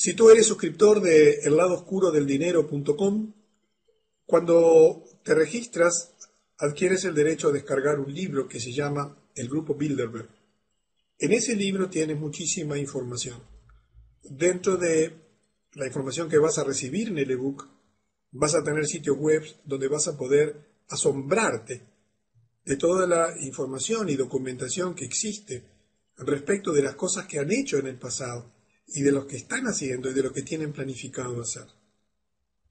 Si tú eres suscriptor de el lado oscuro del dinero.com, cuando te registras, adquieres el derecho a descargar un libro que se llama El Grupo Bilderberg. En ese libro tienes muchísima información. Dentro de la información que vas a recibir en el ebook, vas a tener sitios web donde vas a poder asombrarte de toda la información y documentación que existe respecto de las cosas que han hecho en el pasado y de lo que están haciendo y de lo que tienen planificado hacer.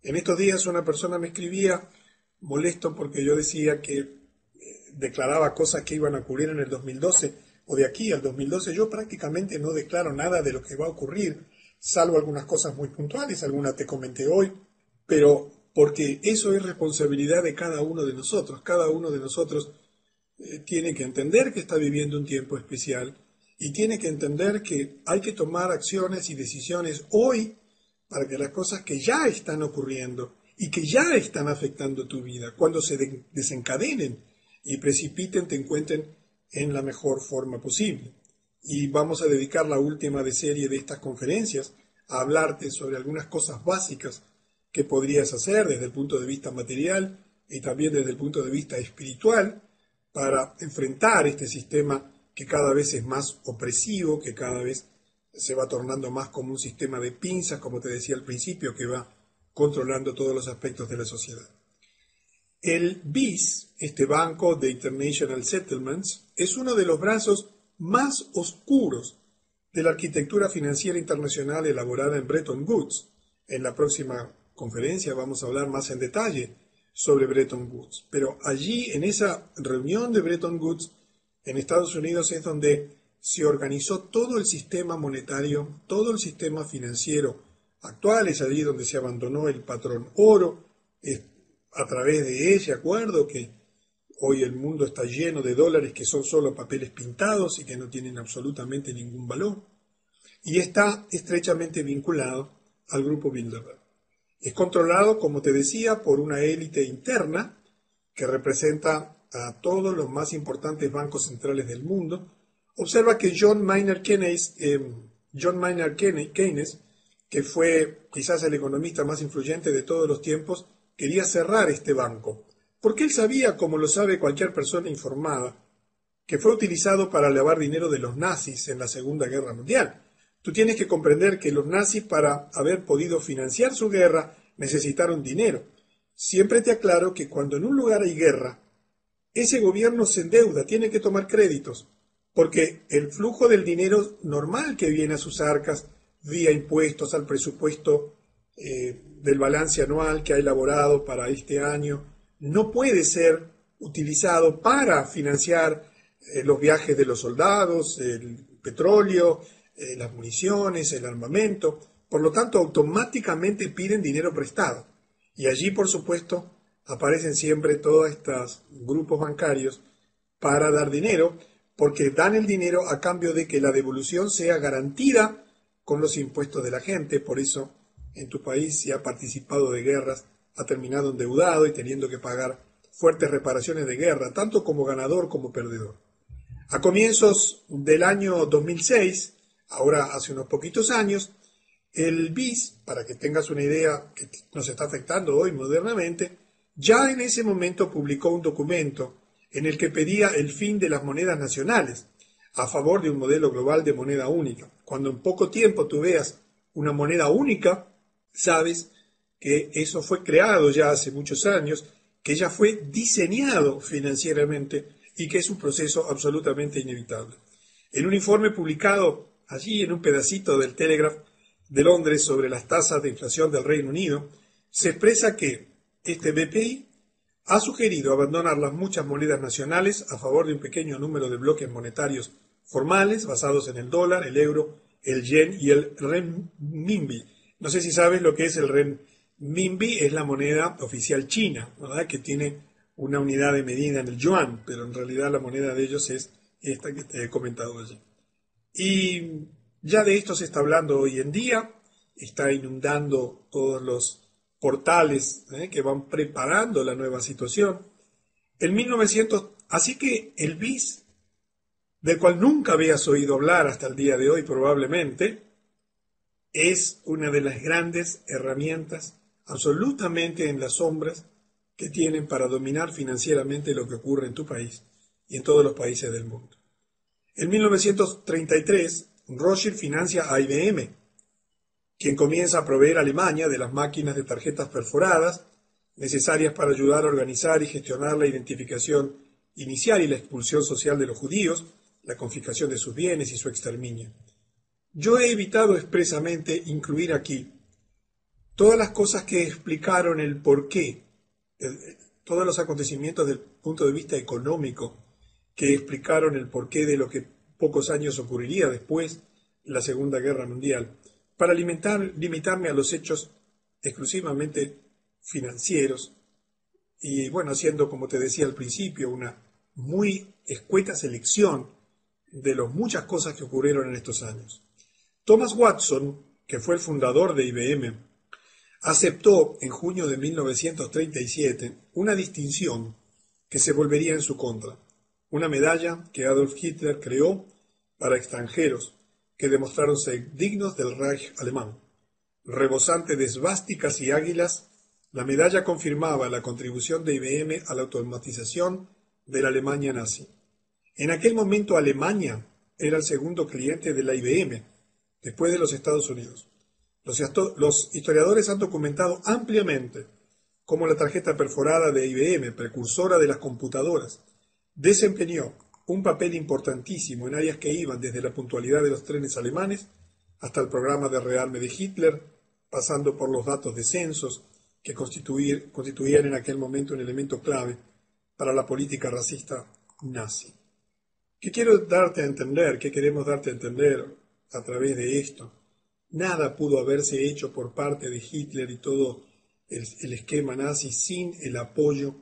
En estos días una persona me escribía molesto porque yo decía que eh, declaraba cosas que iban a ocurrir en el 2012 o de aquí al 2012. Yo prácticamente no declaro nada de lo que va a ocurrir, salvo algunas cosas muy puntuales, algunas te comenté hoy, pero porque eso es responsabilidad de cada uno de nosotros. Cada uno de nosotros eh, tiene que entender que está viviendo un tiempo especial y tiene que entender que hay que tomar acciones y decisiones hoy para que las cosas que ya están ocurriendo y que ya están afectando tu vida, cuando se desencadenen y precipiten, te encuentren en la mejor forma posible. Y vamos a dedicar la última de serie de estas conferencias a hablarte sobre algunas cosas básicas que podrías hacer desde el punto de vista material y también desde el punto de vista espiritual para enfrentar este sistema que cada vez es más opresivo, que cada vez se va tornando más como un sistema de pinzas, como te decía al principio, que va controlando todos los aspectos de la sociedad. El BIS, este Banco de International Settlements, es uno de los brazos más oscuros de la arquitectura financiera internacional elaborada en Bretton Woods. En la próxima conferencia vamos a hablar más en detalle sobre Bretton Woods. Pero allí, en esa reunión de Bretton Woods, en Estados Unidos es donde se organizó todo el sistema monetario, todo el sistema financiero. Actual, es allí donde se abandonó el patrón oro, a través de ese acuerdo que hoy el mundo está lleno de dólares que son solo papeles pintados y que no tienen absolutamente ningún valor, y está estrechamente vinculado al grupo Bilderberg. Es controlado, como te decía, por una élite interna que representa a todos los más importantes bancos centrales del mundo, observa que John Maynard Keynes, eh, John Maynard Keynes, que fue quizás el economista más influyente de todos los tiempos, quería cerrar este banco, porque él sabía, como lo sabe cualquier persona informada, que fue utilizado para lavar dinero de los nazis en la Segunda Guerra Mundial. Tú tienes que comprender que los nazis, para haber podido financiar su guerra, necesitaron dinero. Siempre te aclaro que cuando en un lugar hay guerra, ese gobierno se endeuda, tiene que tomar créditos, porque el flujo del dinero normal que viene a sus arcas vía impuestos al presupuesto eh, del balance anual que ha elaborado para este año no puede ser utilizado para financiar eh, los viajes de los soldados, el petróleo, eh, las municiones, el armamento. Por lo tanto, automáticamente piden dinero prestado. Y allí, por supuesto, aparecen siempre todos estos grupos bancarios para dar dinero, porque dan el dinero a cambio de que la devolución sea garantida con los impuestos de la gente. Por eso, en tu país, si ha participado de guerras, ha terminado endeudado y teniendo que pagar fuertes reparaciones de guerra, tanto como ganador como perdedor. A comienzos del año 2006, ahora hace unos poquitos años, el BIS, para que tengas una idea que nos está afectando hoy modernamente, ya en ese momento publicó un documento en el que pedía el fin de las monedas nacionales a favor de un modelo global de moneda única. Cuando en poco tiempo tú veas una moneda única, sabes que eso fue creado ya hace muchos años, que ya fue diseñado financieramente y que es un proceso absolutamente inevitable. En un informe publicado allí en un pedacito del Telegraph de Londres sobre las tasas de inflación del Reino Unido, se expresa que este BPI ha sugerido abandonar las muchas monedas nacionales a favor de un pequeño número de bloques monetarios formales basados en el dólar, el euro, el yen y el renminbi. No sé si sabes lo que es el renminbi, es la moneda oficial china, ¿verdad? que tiene una unidad de medida en el yuan, pero en realidad la moneda de ellos es esta que te he comentado allí. Y ya de esto se está hablando hoy en día, está inundando todos los portales ¿eh? que van preparando la nueva situación. En 1900, así que el BIS, del cual nunca habías oído hablar hasta el día de hoy probablemente, es una de las grandes herramientas absolutamente en las sombras que tienen para dominar financieramente lo que ocurre en tu país y en todos los países del mundo. En 1933, Rothschild financia a IBM, quien comienza a proveer a Alemania de las máquinas de tarjetas perforadas necesarias para ayudar a organizar y gestionar la identificación inicial y la expulsión social de los judíos, la confiscación de sus bienes y su exterminio. Yo he evitado expresamente incluir aquí todas las cosas que explicaron el porqué, todos los acontecimientos desde el punto de vista económico que explicaron el porqué de lo que pocos años ocurriría después de la Segunda Guerra Mundial, para limitarme a los hechos exclusivamente financieros y, bueno, haciendo, como te decía al principio, una muy escueta selección de las muchas cosas que ocurrieron en estos años. Thomas Watson, que fue el fundador de IBM, aceptó en junio de 1937 una distinción que se volvería en su contra, una medalla que Adolf Hitler creó para extranjeros que demostraron ser dignos del Reich alemán. Rebosante de esvásticas y águilas, la medalla confirmaba la contribución de IBM a la automatización de la Alemania nazi. En aquel momento Alemania era el segundo cliente de la IBM, después de los Estados Unidos. Los historiadores han documentado ampliamente cómo la tarjeta perforada de IBM, precursora de las computadoras, desempeñó un papel importantísimo en áreas que iban desde la puntualidad de los trenes alemanes hasta el programa de rearme de Hitler, pasando por los datos de censos que constituían en aquel momento un elemento clave para la política racista nazi. ¿Qué quiero darte a entender? ¿Qué queremos darte a entender a través de esto? Nada pudo haberse hecho por parte de Hitler y todo el, el esquema nazi sin el apoyo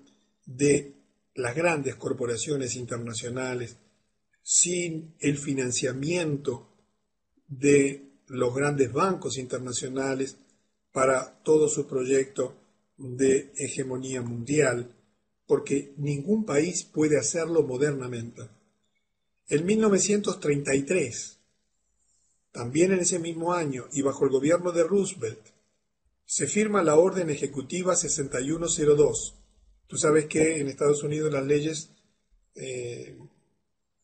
de las grandes corporaciones internacionales, sin el financiamiento de los grandes bancos internacionales para todo su proyecto de hegemonía mundial, porque ningún país puede hacerlo modernamente. En 1933, también en ese mismo año y bajo el gobierno de Roosevelt, se firma la Orden Ejecutiva 6102, Tú sabes que en Estados Unidos las leyes eh,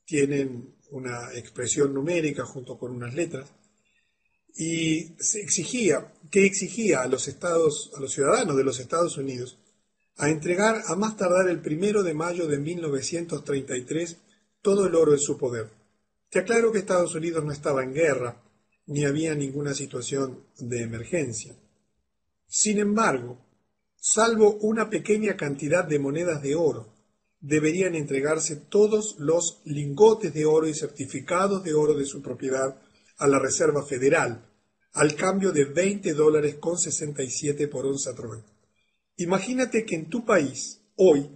tienen una expresión numérica junto con unas letras y se exigía, que exigía a los estados, a los ciudadanos de los Estados Unidos, a entregar a más tardar el primero de mayo de 1933 todo el oro en su poder. Te aclaro que Estados Unidos no estaba en guerra, ni había ninguna situación de emergencia. Sin embargo, salvo una pequeña cantidad de monedas de oro. Deberían entregarse todos los lingotes de oro y certificados de oro de su propiedad a la Reserva Federal, al cambio de 20 dólares con 67 por onza Troy. Imagínate que en tu país, hoy,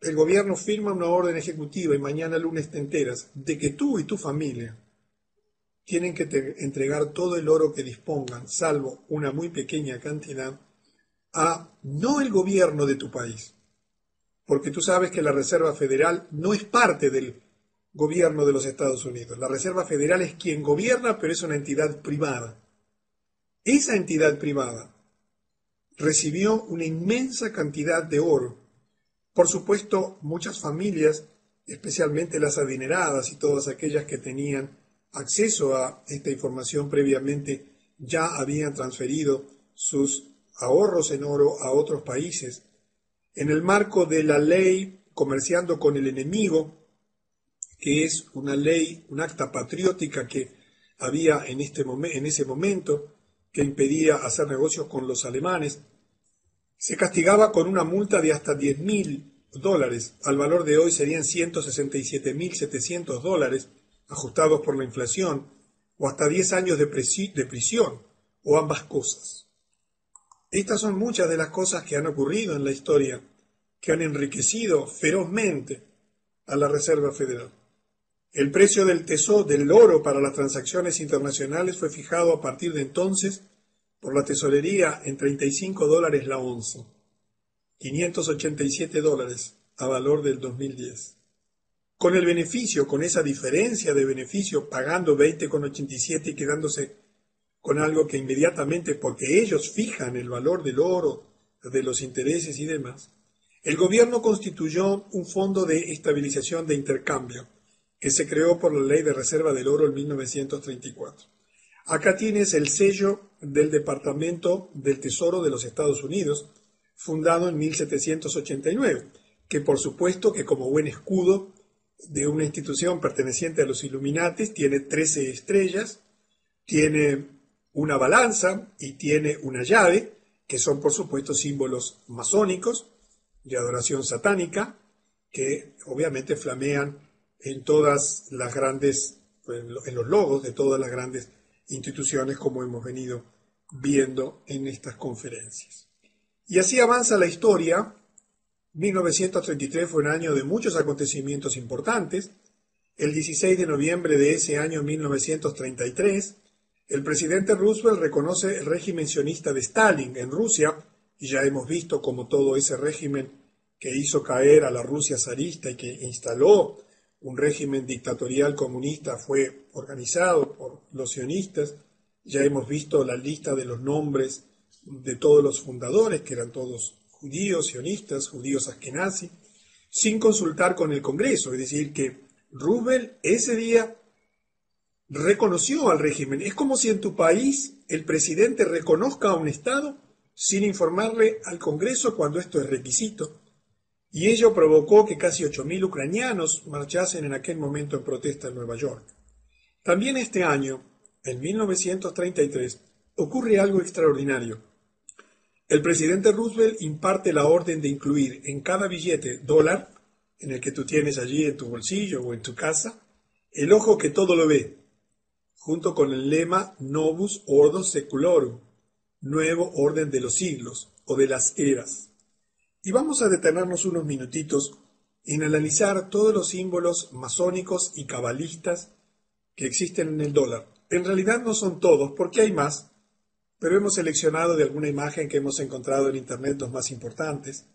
el gobierno firma una orden ejecutiva y mañana lunes te enteras de que tú y tu familia tienen que entregar todo el oro que dispongan, salvo una muy pequeña cantidad, a no el gobierno de tu país, porque tú sabes que la Reserva Federal no es parte del gobierno de los Estados Unidos. La Reserva Federal es quien gobierna, pero es una entidad privada. Esa entidad privada recibió una inmensa cantidad de oro. Por supuesto, muchas familias, especialmente las adineradas y todas aquellas que tenían acceso a esta información previamente, ya habían transferido sus ahorros en oro a otros países, en el marco de la ley comerciando con el enemigo, que es una ley, un acta patriótica que había en, este en ese momento, que impedía hacer negocios con los alemanes, se castigaba con una multa de hasta 10 mil dólares, al valor de hoy serían 167.700 dólares, ajustados por la inflación, o hasta 10 años de prisión, o ambas cosas. Estas son muchas de las cosas que han ocurrido en la historia, que han enriquecido ferozmente a la Reserva Federal. El precio del tesoro del oro para las transacciones internacionales fue fijado a partir de entonces por la tesorería en 35 dólares la onza, 587 dólares a valor del 2010. Con el beneficio, con esa diferencia de beneficio, pagando 20,87 y quedándose con algo que inmediatamente, porque ellos fijan el valor del oro, de los intereses y demás, el gobierno constituyó un fondo de estabilización de intercambio que se creó por la Ley de Reserva del Oro en 1934. Acá tienes el sello del Departamento del Tesoro de los Estados Unidos, fundado en 1789, que por supuesto que como buen escudo de una institución perteneciente a los Illuminatis tiene 13 estrellas, tiene una balanza y tiene una llave, que son por supuesto símbolos masónicos de adoración satánica, que obviamente flamean en todas las grandes, en los logos de todas las grandes instituciones como hemos venido viendo en estas conferencias. Y así avanza la historia. 1933 fue un año de muchos acontecimientos importantes. El 16 de noviembre de ese año 1933, el presidente Roosevelt reconoce el régimen sionista de Stalin en Rusia, y ya hemos visto cómo todo ese régimen que hizo caer a la Rusia zarista y que instaló un régimen dictatorial comunista fue organizado por los sionistas. Ya hemos visto la lista de los nombres de todos los fundadores, que eran todos judíos, sionistas, judíos askenazi, sin consultar con el Congreso. Es decir, que Roosevelt ese día reconoció al régimen. Es como si en tu país el presidente reconozca a un Estado sin informarle al Congreso cuando esto es requisito. Y ello provocó que casi 8.000 ucranianos marchasen en aquel momento en protesta en Nueva York. También este año, en 1933, ocurre algo extraordinario. El presidente Roosevelt imparte la orden de incluir en cada billete dólar, en el que tú tienes allí en tu bolsillo o en tu casa, el ojo que todo lo ve, junto con el lema Novus Ordo Seculorum, nuevo orden de los siglos o de las eras. Y vamos a detenernos unos minutitos en analizar todos los símbolos masónicos y cabalistas que existen en el dólar. En realidad no son todos, porque hay más, pero hemos seleccionado de alguna imagen que hemos encontrado en Internet los más importantes.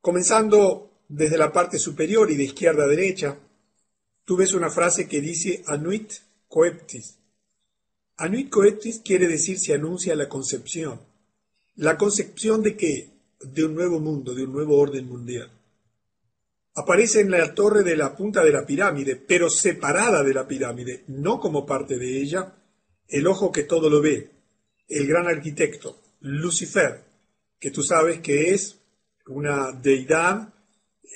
Comenzando desde la parte superior y de izquierda a derecha, tú ves una frase que dice Anuit Coeptis. Anuit Coeptis quiere decir se anuncia la concepción. ¿La concepción de qué? De un nuevo mundo, de un nuevo orden mundial. Aparece en la torre de la punta de la pirámide, pero separada de la pirámide, no como parte de ella, el ojo que todo lo ve, el gran arquitecto, Lucifer, que tú sabes que es una deidad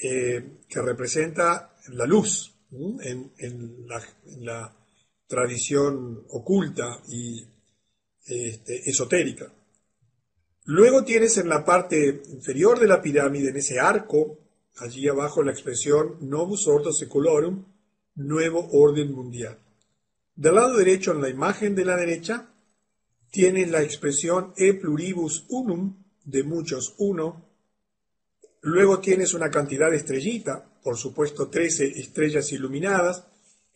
eh, que representa la luz en, la, tradición oculta y este, esotérica. Luego tienes en la parte inferior de la pirámide, en ese arco, allí abajo la expresión Novus Ordo Secularum, nuevo orden mundial. Del lado derecho, en la imagen de la derecha, tienes la expresión E pluribus unum, de muchos uno. Luego tienes una cantidad de estrellita, por supuesto 13 estrellas iluminadas,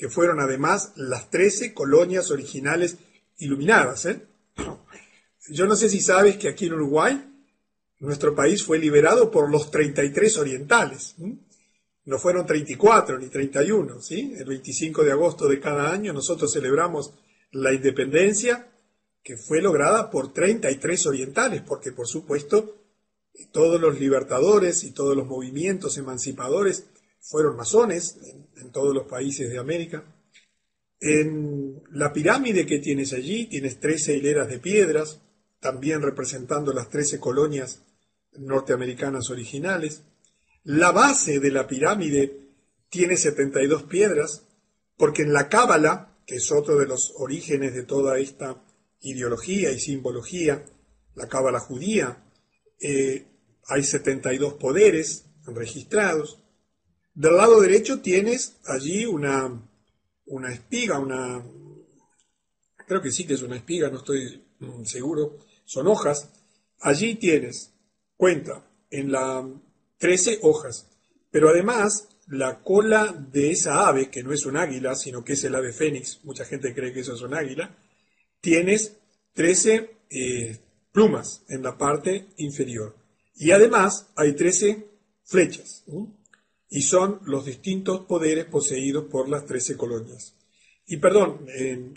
que fueron además las 13 colonias originales iluminadas. ¿eh? Yo no sé si sabes que aquí en Uruguay nuestro país fue liberado por los 33 orientales. No fueron 34 ni 31. ¿sí? El 25 de agosto de cada año nosotros celebramos la independencia que fue lograda por 33 orientales, porque por supuesto todos los libertadores y todos los movimientos emancipadores fueron masones en, todos los países de América. En la pirámide que tienes allí tienes 13 hileras de piedras, también representando las 13 colonias norteamericanas originales. La base de la pirámide tiene 72 piedras, porque en la Cábala, que es otro de los orígenes de toda esta ideología y simbología, la Cábala judía, eh, hay 72 poderes registrados. Del lado derecho tienes allí una, una espiga, una... Creo que sí que es una espiga, no estoy mm, seguro. Son hojas. Allí tienes, cuenta, en la 13 hojas. Pero además, la cola de esa ave, que no es un águila, sino que es el ave fénix, mucha gente cree que eso es un águila, tienes 13 eh, plumas en la parte inferior. Y además hay 13 flechas y son los distintos poderes poseídos por las trece colonias. Y perdón,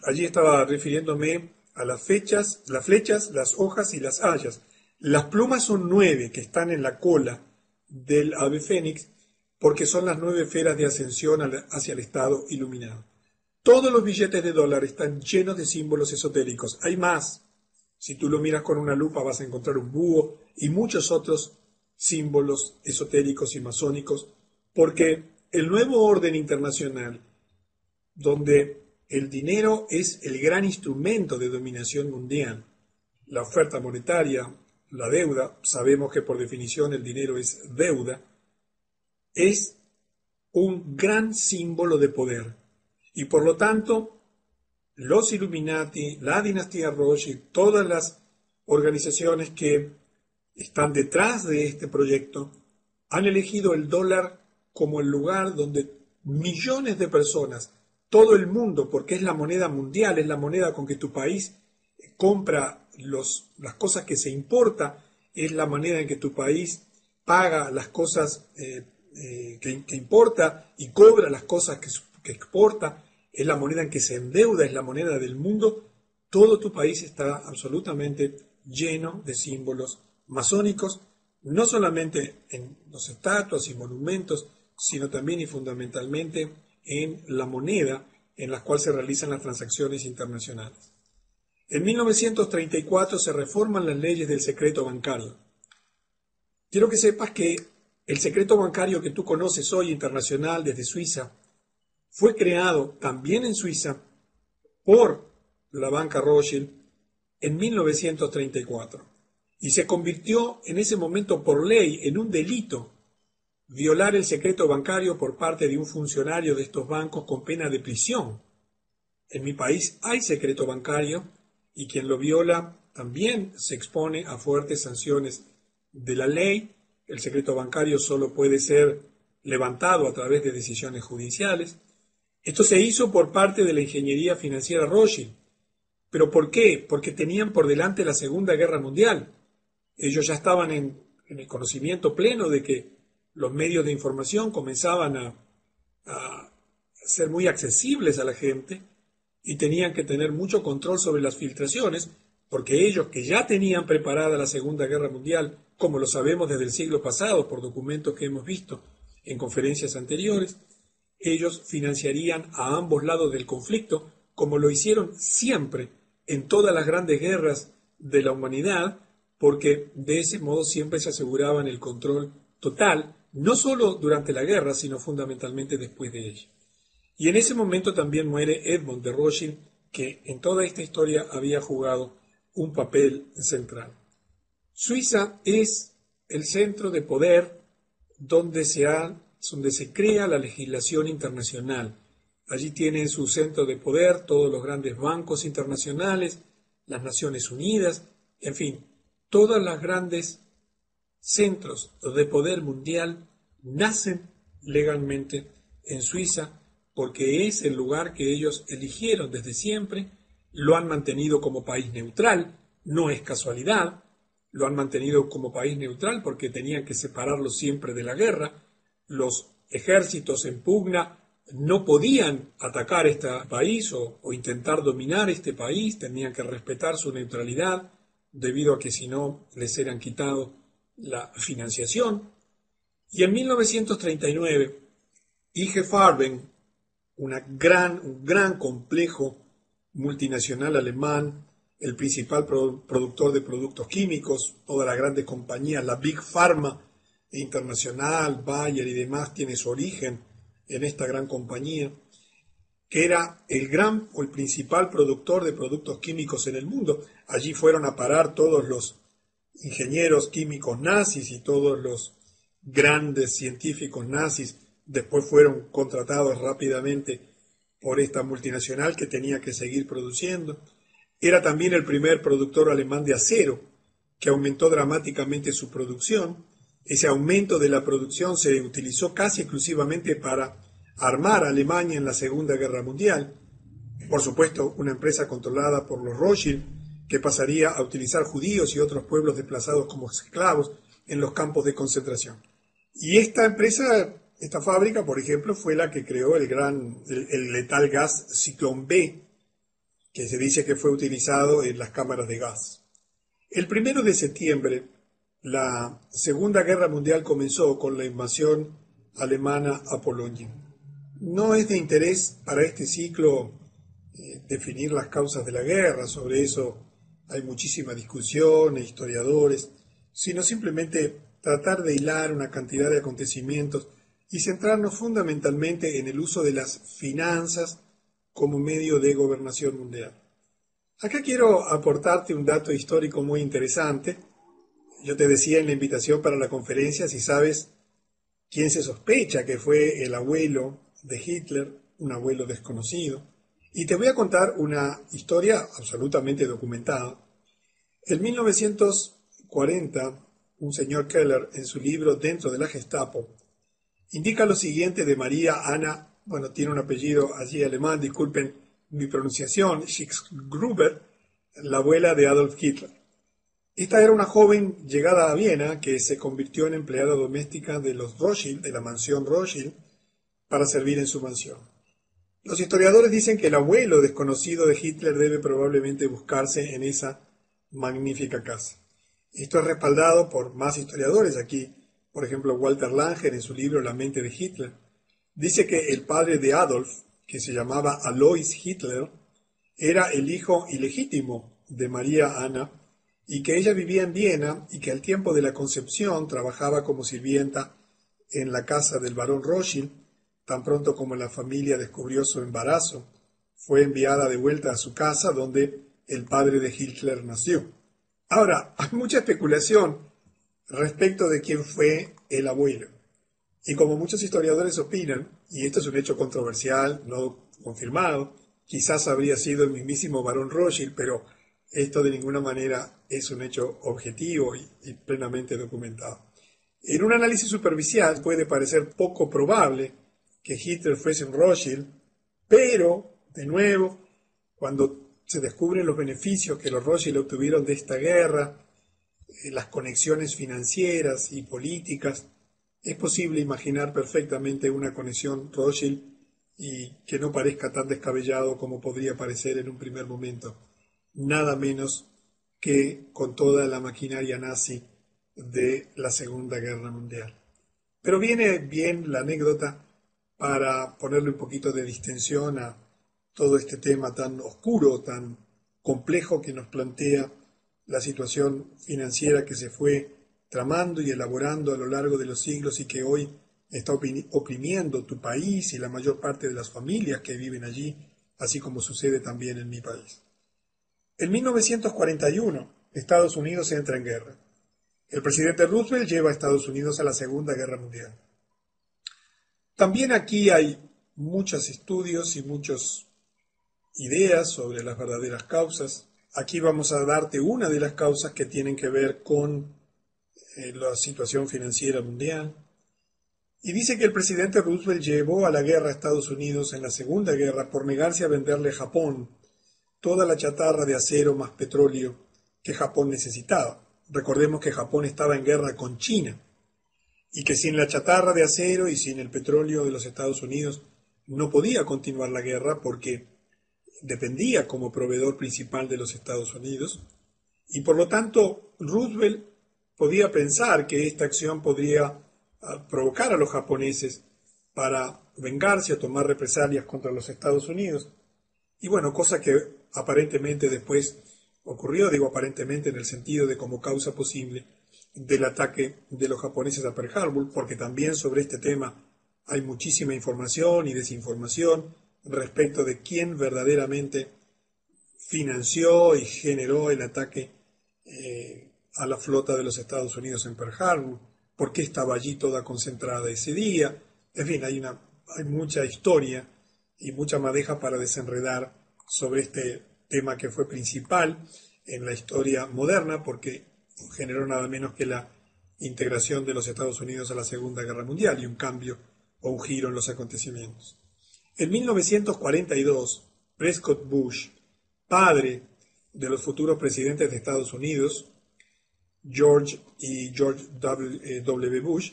allí estaba refiriéndome a las fechas, las flechas, las hojas y las hayas. Las plumas son nueve que están en la cola del ave fénix porque son las nueve esferas de ascensión hacia el estado iluminado. Todos los billetes de dólar están llenos de símbolos esotéricos. Hay más. Si tú lo miras con una lupa vas a encontrar un búho y muchos otros símbolos esotéricos y masónicos, porque el nuevo orden internacional, donde el dinero es el gran instrumento de dominación mundial, la oferta monetaria, la deuda, sabemos que por definición el dinero es deuda, es un gran símbolo de poder. Y por lo tanto, los Illuminati, la dinastía Rothschild, todas las organizaciones que están detrás de este proyecto, han elegido el dólar como el lugar donde millones de personas, todo el mundo, porque es la moneda mundial, es la moneda con que tu país compra las cosas que se importa, es la moneda en que tu país paga las cosas eh, eh, que, importa y cobra las cosas que, que exporta, es la moneda en que se endeuda, es la moneda del mundo, todo tu país está absolutamente lleno de símbolos masónicos, no solamente en los estatuas y monumentos, sino también y fundamentalmente en la moneda en la cual se realizan las transacciones internacionales. En 1934 se reforman las leyes del secreto bancario. Quiero que sepas que el secreto bancario que tú conoces hoy internacional desde Suiza fue creado también en Suiza por la banca Rothschild en 1934 y se convirtió en ese momento por ley en un delito violar el secreto bancario por parte de un funcionario de estos bancos con pena de prisión. En mi país hay secreto bancario y quien lo viola también se expone a fuertes sanciones de la ley. El secreto bancario solo puede ser levantado a través de decisiones judiciales. Esto se hizo por parte de la ingeniería financiera Rothschild. ¿Pero por qué? Porque tenían por delante la Segunda Guerra Mundial. Ellos ya estaban en, el conocimiento pleno de que los medios de información comenzaban a, ser muy accesibles a la gente y tenían que tener mucho control sobre las filtraciones, porque ellos que ya tenían preparada la Segunda Guerra Mundial, como lo sabemos desde el siglo pasado por documentos que hemos visto en conferencias anteriores, ellos financiarían a ambos lados del conflicto, como lo hicieron siempre en todas las grandes guerras de la humanidad, porque de ese modo siempre se aseguraban el control total, no solo durante la guerra, sino fundamentalmente después de ella. Y en ese momento también muere Edmond de Rothschild, que en toda esta historia había jugado un papel central. Suiza es el centro de poder donde se, donde se crea la legislación internacional. Allí tienen su centro de poder todos los grandes bancos internacionales, las Naciones Unidas, en fin, todos los grandes centros de poder mundial nacen legalmente en Suiza porque es el lugar que ellos eligieron desde siempre, lo han mantenido como país neutral, no es casualidad, lo han mantenido como país neutral porque tenían que separarlo siempre de la guerra, los ejércitos en pugna no podían atacar este país o, intentar dominar este país, tenían que respetar su neutralidad, debido a que si no les eran quitado la financiación. Y en 1939, IG Farben, gran, un gran complejo multinacional alemán, el principal productor de productos químicos, todas las grandes compañías, la Big Pharma internacional, Bayer y demás, tiene su origen en esta gran compañía, que era el gran o el principal productor de productos químicos en el mundo. Allí fueron a parar todos los ingenieros químicos nazis y todos los grandes científicos nazis después fueron contratados rápidamente por esta multinacional que tenía que seguir produciendo. Era también el primer productor alemán de acero, que aumentó dramáticamente su producción. Ese aumento de la producción se utilizó casi exclusivamente para armar a Alemania en la Segunda Guerra Mundial. Por supuesto, una empresa controlada por los Rothschild, que pasaría a utilizar judíos y otros pueblos desplazados como esclavos en los campos de concentración. Y esta empresa esta fábrica, por ejemplo, fue la que creó el gran, el, letal gas Ciclón B, que se dice que fue utilizado en las cámaras de gas. El primero de septiembre, la Segunda Guerra Mundial comenzó con la invasión alemana a Polonia. No es de interés para este ciclo eh, definir las causas de la guerra, sobre eso hay muchísima discusión historiadores, sino simplemente tratar de hilar una cantidad de acontecimientos y centrarnos fundamentalmente en el uso de las finanzas como medio de gobernación mundial. Acá quiero aportarte un dato histórico muy interesante. Yo te decía en la invitación para la conferencia, si sabes quién se sospecha que fue el abuelo de Hitler, un abuelo desconocido. Y te voy a contar una historia absolutamente documentada. En 1940, un señor Keller, en su libro Dentro de la Gestapo, indica lo siguiente de María Ana, bueno, tiene un apellido allí alemán, disculpen mi pronunciación, Gruber, la abuela de Adolf Hitler. Esta era una joven llegada a Viena que se convirtió en empleada doméstica de los Rothschild, de la mansión Rothschild, para servir en su mansión. Los historiadores dicen que el abuelo desconocido de Hitler debe probablemente buscarse en esa magnífica casa. Esto es respaldado por más historiadores aquí, por ejemplo Walter Langer en su libro La mente de Hitler. Dice que el padre de Adolf, que se llamaba Alois Hitler, era el hijo ilegítimo de María Ana y que ella vivía en Viena y que al tiempo de la concepción trabajaba como sirvienta en la casa del barón Rothschild, tan pronto como la familia descubrió su embarazo, fue enviada de vuelta a su casa donde el padre de Hitler nació. Ahora, hay mucha especulación respecto de quién fue el abuelo. Y como muchos historiadores opinan, y esto es un hecho controversial, no confirmado, quizás habría sido el mismísimo barón Rothschild, pero esto de ninguna manera es un hecho objetivo y, plenamente documentado. En un análisis superficial puede parecer poco probable que Hitler fuese un Rothschild, pero, de nuevo, cuando se descubren los beneficios que los Rothschild obtuvieron de esta guerra, eh, las conexiones financieras y políticas, es posible imaginar perfectamente una conexión Rothschild y que no parezca tan descabellado como podría parecer en un primer momento, nada menos que con toda la maquinaria nazi de la Segunda Guerra Mundial. Pero viene bien la anécdota para ponerle un poquito de distensión a todo este tema tan oscuro, tan complejo que nos plantea la situación financiera que se fue tramando y elaborando a lo largo de los siglos y que hoy está oprimiendo tu país y la mayor parte de las familias que viven allí, así como sucede también en mi país. En 1941, Estados Unidos entra en guerra. El presidente Roosevelt lleva a Estados Unidos a la Segunda Guerra Mundial. También aquí hay muchos estudios y muchas ideas sobre las verdaderas causas. Aquí vamos a darte una de las causas que tienen que ver con eh, la situación financiera mundial. Y dice que el presidente Roosevelt llevó a la guerra a Estados Unidos en la Segunda Guerra por negarse a venderle a Japón toda la chatarra de acero más petróleo que Japón necesitaba. Recordemos que Japón estaba en guerra con China y que sin la chatarra de acero y sin el petróleo de los Estados Unidos no podía continuar la guerra porque dependía como proveedor principal de los Estados Unidos y por lo tanto Roosevelt podía pensar que esta acción podría ah, provocar a los japoneses para vengarse o tomar represalias contra los Estados Unidos. Y bueno, cosa que aparentemente después ocurrió, digo aparentemente en el sentido de como causa posible, del ataque de los japoneses a Pearl Harbor, porque también sobre este tema hay muchísima información y desinformación respecto de quién verdaderamente financió y generó el ataque eh, a la flota de los Estados Unidos en Pearl Harbor, por qué estaba allí toda concentrada ese día. En fin, hay, una, hay mucha historia y mucha madeja para desenredar sobre este tema que fue principal en la historia moderna, porque generó nada menos que la integración de los Estados Unidos a la Segunda Guerra Mundial y un cambio o un giro en los acontecimientos. En 1942, Prescott Bush, padre de los futuros presidentes de Estados Unidos, George y George W. Eh, Bush,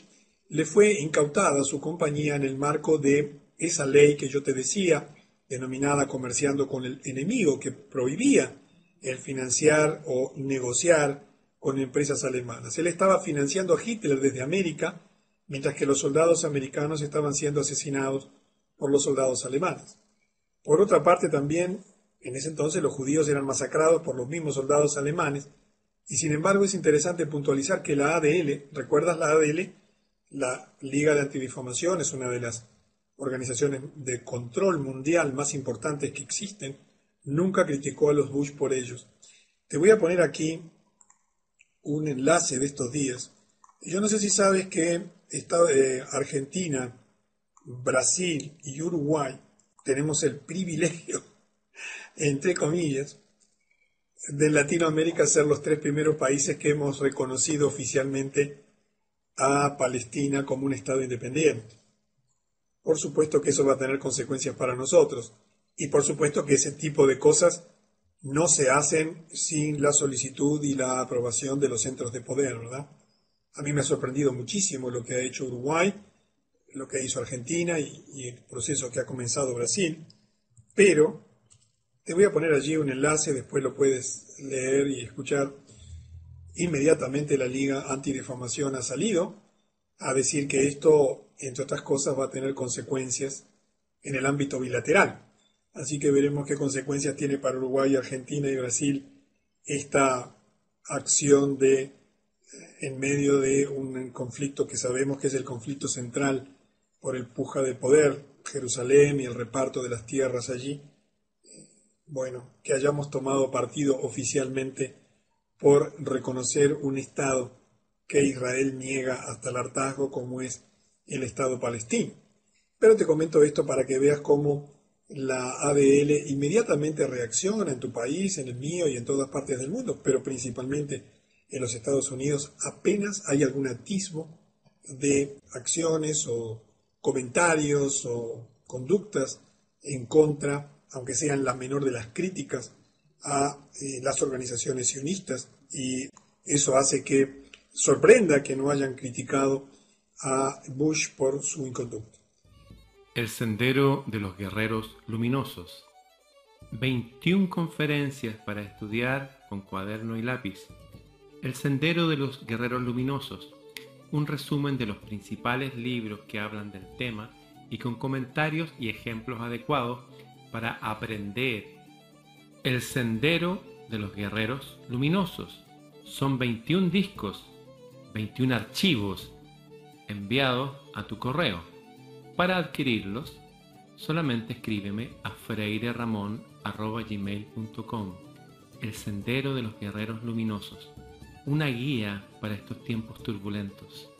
le fue incautada su compañía en el marco de esa ley que yo te decía, denominada Comerciando con el Enemigo, que prohibía el financiar o negociar con empresas alemanas. Él estaba financiando a Hitler desde América, mientras que los soldados americanos estaban siendo asesinados por los soldados alemanes. Por otra parte, también en ese entonces los judíos eran masacrados por los mismos soldados alemanes, y sin embargo es interesante puntualizar que la ADL, ¿recuerdas la ADL? La Liga de Antidifamación es una de las organizaciones de control mundial más importantes que existen, nunca criticó a los Bush por ellos. Te voy a poner aquí un enlace de estos días. Yo no sé si sabes que eh, Argentina, Brasil y Uruguay tenemos el privilegio, entre comillas, de Latinoamérica ser los tres primeros países que hemos reconocido oficialmente a Palestina como un Estado independiente. Por supuesto que eso va a tener consecuencias para nosotros. Y por supuesto que ese tipo de cosas no se hacen sin la solicitud y la aprobación de los centros de poder, ¿verdad? A mí me ha sorprendido muchísimo lo que ha hecho Uruguay, lo que hizo Argentina y, el proceso que ha comenzado Brasil, pero te voy a poner allí un enlace, después lo puedes leer y escuchar. Inmediatamente la Liga Antidefamación ha salido a decir que esto, entre otras cosas, va a tener consecuencias en el ámbito bilateral. Así que veremos qué consecuencias tiene para Uruguay, Argentina y Brasil esta acción de eh, en medio de un conflicto que sabemos que es el conflicto central por el puja de poder, Jerusalén y el reparto de las tierras allí. Bueno, que hayamos tomado partido oficialmente por reconocer un Estado que Israel niega hasta el hartazgo como es el Estado palestino. Pero te comento esto para que veas cómo la ADL inmediatamente reacciona en tu país, en el mío y en todas partes del mundo, pero principalmente en los Estados Unidos apenas hay algún atisbo de acciones o comentarios o conductas en contra, aunque sean la menor de las críticas, a eh, las organizaciones sionistas y eso hace que sorprenda que no hayan criticado a Bush por su inconducta. El Sendero de los Guerreros Luminosos. 21 conferencias para estudiar con cuaderno y lápiz. El Sendero de los Guerreros Luminosos. Un resumen de los principales libros que hablan del tema y con comentarios y ejemplos adecuados para aprender. El Sendero de los Guerreros Luminosos. Son 21 discos 21 archivos enviados a tu correo. Para adquirirlos, solamente escríbeme a freireramon.gmail.com El Sendero de los Guerreros Luminosos, una guía para estos tiempos turbulentos.